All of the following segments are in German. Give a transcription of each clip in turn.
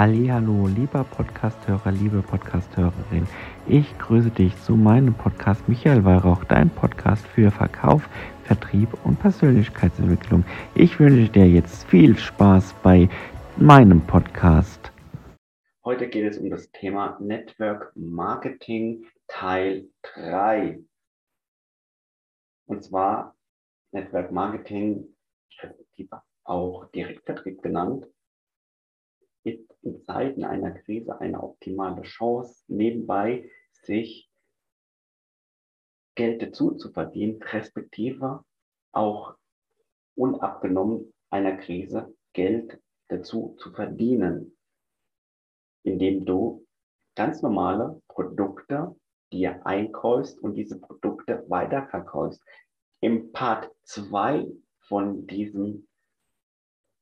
Hallo, lieber Podcasthörer, liebe Podcasthörerin. Ich grüße dich zu meinem Podcast Michael Weihrauch, dein Podcast für Verkauf, Vertrieb und Persönlichkeitsentwicklung. Ich wünsche dir jetzt viel Spaß bei meinem Podcast. Heute geht es um das Thema Network Marketing Teil 3. Und zwar Network Marketing, auch Direktvertrieb genannt, in Zeiten einer Krise eine optimale Chance, nebenbei sich Geld dazu zu verdienen, respektive auch unabgenommen einer Krise Geld dazu zu verdienen, indem du ganz normale Produkte dir einkaufst und diese Produkte weiterverkaufst. Im Part 2 von diesem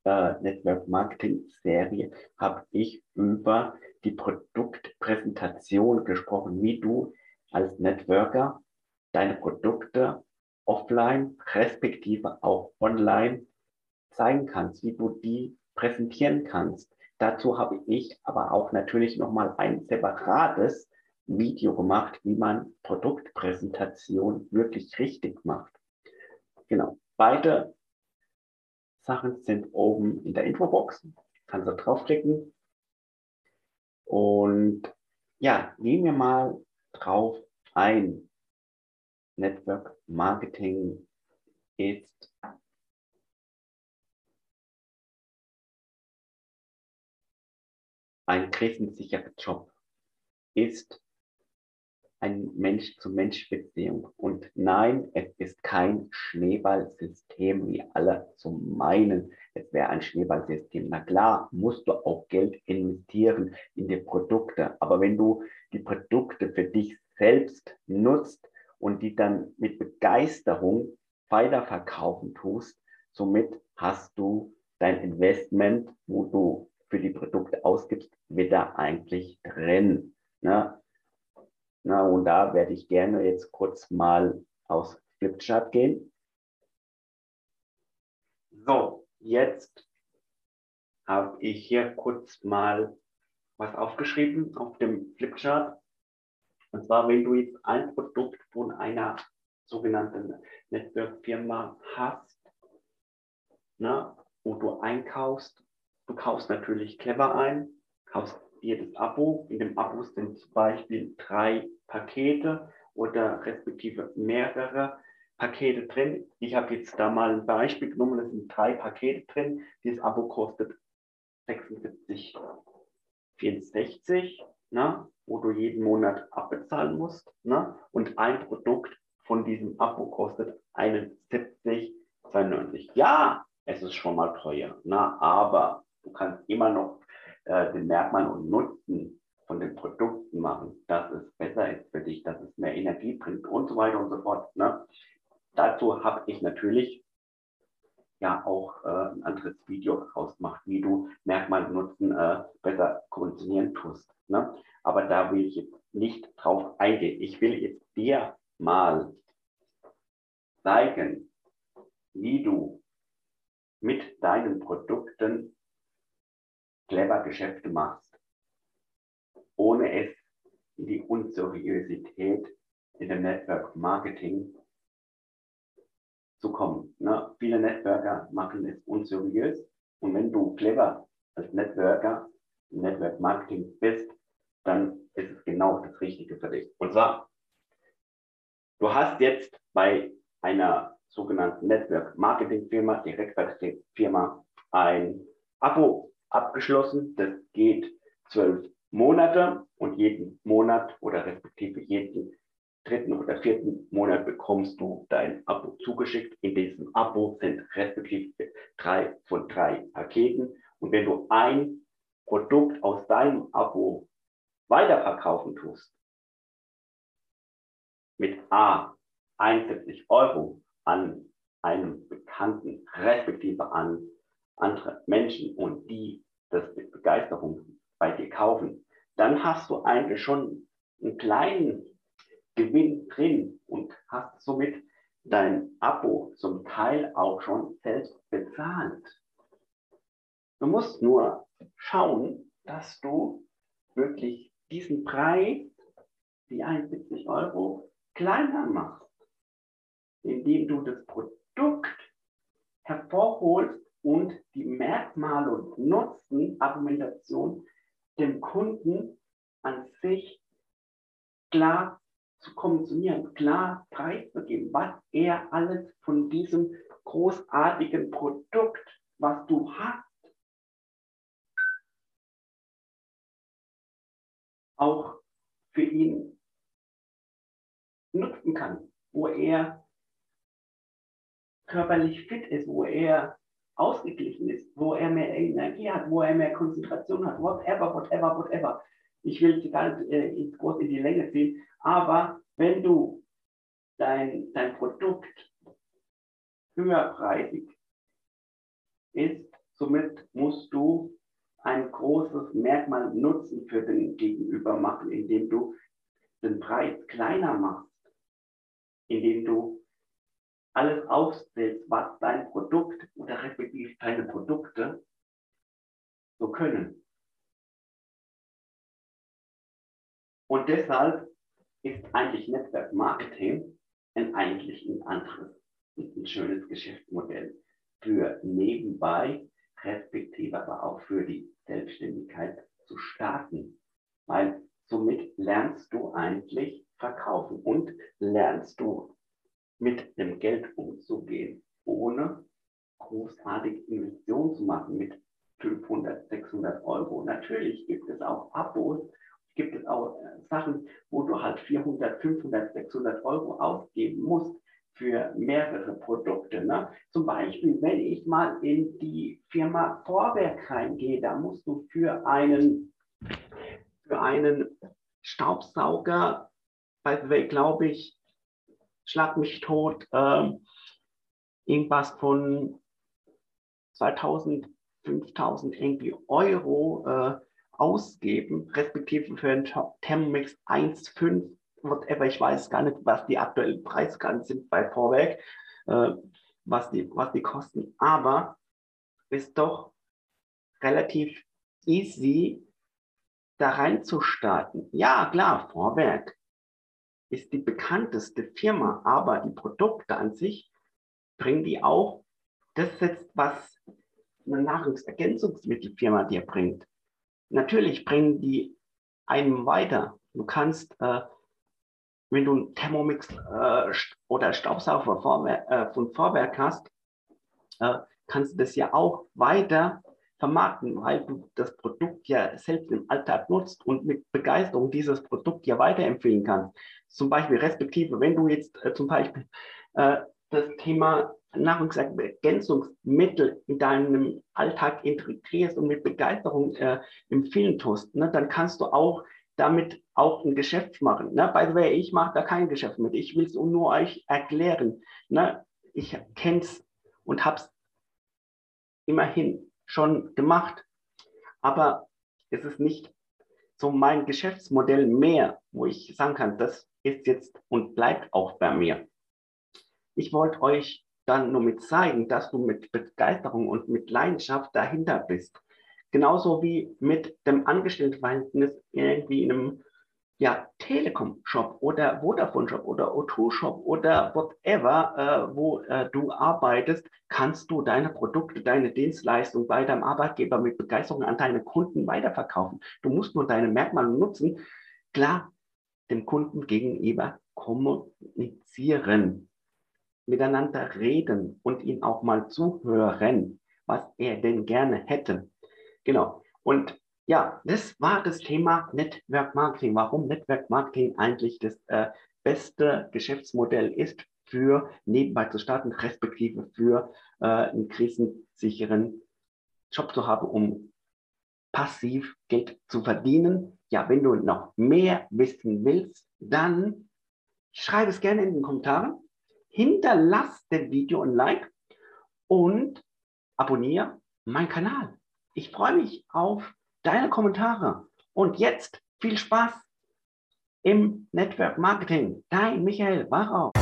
äh, Network Marketing Serie habe ich über die Produktpräsentation gesprochen, wie du als Networker deine Produkte offline, respektive auch online zeigen kannst, wie du die präsentieren kannst. Dazu habe ich aber auch natürlich nochmal ein separates Video gemacht, wie man Produktpräsentation wirklich richtig macht. Genau. Beide Sachen sind oben in der Infobox. Kannst du draufklicken. Und ja, gehen wir mal drauf ein. Network Marketing ist ein krisensicherer Job, ist ein Mensch-zu-Mensch-Beziehung. Und nein, es ist kein Schneeballsystem, wie alle zu meinen. Es wäre ein Schneeballsystem. Na klar, musst du auch Geld investieren in die Produkte. Aber wenn du die Produkte für dich selbst nutzt und die dann mit Begeisterung weiterverkaufen tust, somit hast du dein Investment, wo du für die Produkte ausgibst, wieder eigentlich drin. Ne? Na, und da werde ich gerne jetzt kurz mal aus Flipchart gehen. So, jetzt habe ich hier kurz mal was aufgeschrieben auf dem Flipchart. Und zwar, wenn du jetzt ein Produkt von einer sogenannten Netzwerkfirma hast, ne, wo du einkaufst, du kaufst natürlich clever ein, kaufst jedes Abo. In dem Abo sind zum Beispiel drei Pakete oder respektive mehrere Pakete drin. Ich habe jetzt da mal ein Beispiel genommen, es sind drei Pakete drin. Dieses Abo kostet 76,64, ne, wo du jeden Monat abbezahlen musst. Ne, und ein Produkt von diesem Abo kostet 71,92. Ja, es ist schon mal teuer, ne, aber du kannst immer noch äh, den Merkmal und Nutzen von den Produkten machen, dass es besser ist für dich, dass es mehr Energie bringt und so weiter und so fort. Ne? Dazu habe ich natürlich ja auch äh, ein anderes Video rausgemacht, wie du Merkmal nutzen äh, besser konditionieren tust. Ne? Aber da will ich jetzt nicht drauf eingehen. Ich will jetzt dir mal zeigen, wie du mit deinen Produkten clever Geschäfte machst, ohne es in die Unseriosität in dem Network Marketing zu kommen. Ne? Viele Networker machen es unseriös und wenn du clever als Networker im Network Marketing bist, dann ist es genau das Richtige für dich. Und zwar, du hast jetzt bei einer sogenannten Network Marketing Firma, Direktvertriebsfirma, ein Abo abgeschlossen. Das geht zwölf Monate und jeden Monat oder respektive jeden dritten oder vierten Monat bekommst du dein Abo zugeschickt. In diesem Abo sind respektive drei von drei Paketen. Und wenn du ein Produkt aus deinem Abo weiterverkaufen tust, mit A 71 Euro an einem Bekannten, respektive an andere Menschen und die das mit Begeisterung bei dir kaufen, dann hast du eigentlich schon einen kleinen Gewinn drin und hast somit dein Abo zum Teil auch schon selbst bezahlt. Du musst nur schauen, dass du wirklich diesen Preis, die 71 Euro, kleiner machst, indem du das Produkt hervorholst und die Merkmale und Nutzen, Argumentation dem Kunden an sich klar zu kommissionieren, klar preiszugeben, was er alles von diesem großartigen Produkt, was du hast, auch für ihn nutzen kann, wo er körperlich fit ist, wo er ausgeglichen ist, wo er mehr Energie hat, wo er mehr Konzentration hat, whatever, whatever, whatever. Ich will gar nicht äh, groß in die Länge ziehen, aber wenn du dein, dein Produkt höherpreisig ist, somit musst du ein großes Merkmal Nutzen für den Gegenüber machen, indem du den Preis kleiner machst, indem du alles aufzählst, was dein Produkt oder respektive deine Produkte so können. Und deshalb ist eigentlich Netzwerk Marketing ein eigentlich ein anderes, ein schönes Geschäftsmodell für nebenbei, respektive aber auch für die Selbstständigkeit zu starten. Weil somit lernst du eigentlich verkaufen und lernst du mit dem Geld umzugehen, ohne großartige Investitionen zu machen mit 500, 600 Euro. Natürlich gibt es auch Abos, gibt es auch äh, Sachen, wo du halt 400, 500, 600 Euro ausgeben musst für mehrere Produkte. Ne? Zum Beispiel, wenn ich mal in die Firma Vorwerk reingehe, da musst du für einen, für einen Staubsauger, by the way, glaube ich, schlag mich tot, äh, irgendwas von 2000, 5000 irgendwie Euro äh, ausgeben, respektive für einen Thermomix 1,5 whatever, ich weiß gar nicht, was die aktuellen Preisgrenzen sind bei Vorwerk, äh, was, die, was die kosten, aber ist doch relativ easy, da reinzustarten. Ja, klar, Vorwerk ist die bekannteste Firma, aber die Produkte an sich bringen die auch, das jetzt, was eine Nahrungsergänzungsmittelfirma dir bringt. Natürlich bringen die einem weiter. Du kannst äh, wenn du einen Thermomix äh, oder Staubsauger Vorwer äh, von Vorwerk hast, äh, kannst du das ja auch weiter vermarkten, weil du das Produkt ja selbst im Alltag nutzt und mit Begeisterung dieses Produkt ja weiterempfehlen kannst. Zum Beispiel, respektive, wenn du jetzt äh, zum Beispiel äh, das Thema Nahrungsergänzungsmittel in deinem Alltag integrierst und mit Begeisterung äh, empfehlen tust, ne, dann kannst du auch damit auch ein Geschäft machen. Ne? By the way, ich mache da kein Geschäft mit. Ich will es nur euch erklären. Ne? Ich kenne es und habe es immerhin schon gemacht. Aber es ist nicht so mein Geschäftsmodell mehr, wo ich sagen kann, das ist jetzt und bleibt auch bei mir. Ich wollte euch dann nur mit zeigen, dass du mit Begeisterung und mit Leidenschaft dahinter bist. Genauso wie mit dem Angestelltenverhältnis irgendwie in einem ja, Telekom-Shop oder Vodafone-Shop oder O2-Shop oder whatever, äh, wo äh, du arbeitest, kannst du deine Produkte, deine Dienstleistung bei deinem Arbeitgeber mit Begeisterung an deine Kunden weiterverkaufen. Du musst nur deine Merkmale nutzen. Klar, dem Kunden gegenüber kommunizieren, miteinander reden und ihn auch mal zuhören, was er denn gerne hätte. Genau. Und ja, das war das Thema Network Marketing. Warum Network Marketing eigentlich das äh, beste Geschäftsmodell ist für nebenbei zu starten, respektive für äh, einen krisensicheren Job zu haben, um passiv Geld zu verdienen. Ja, wenn du noch mehr wissen willst, dann schreib es gerne in den Kommentaren, hinterlass dem Video ein Like und abonniere meinen Kanal. Ich freue mich auf deine Kommentare. Und jetzt viel Spaß im Network Marketing. Dein Michael Wachau.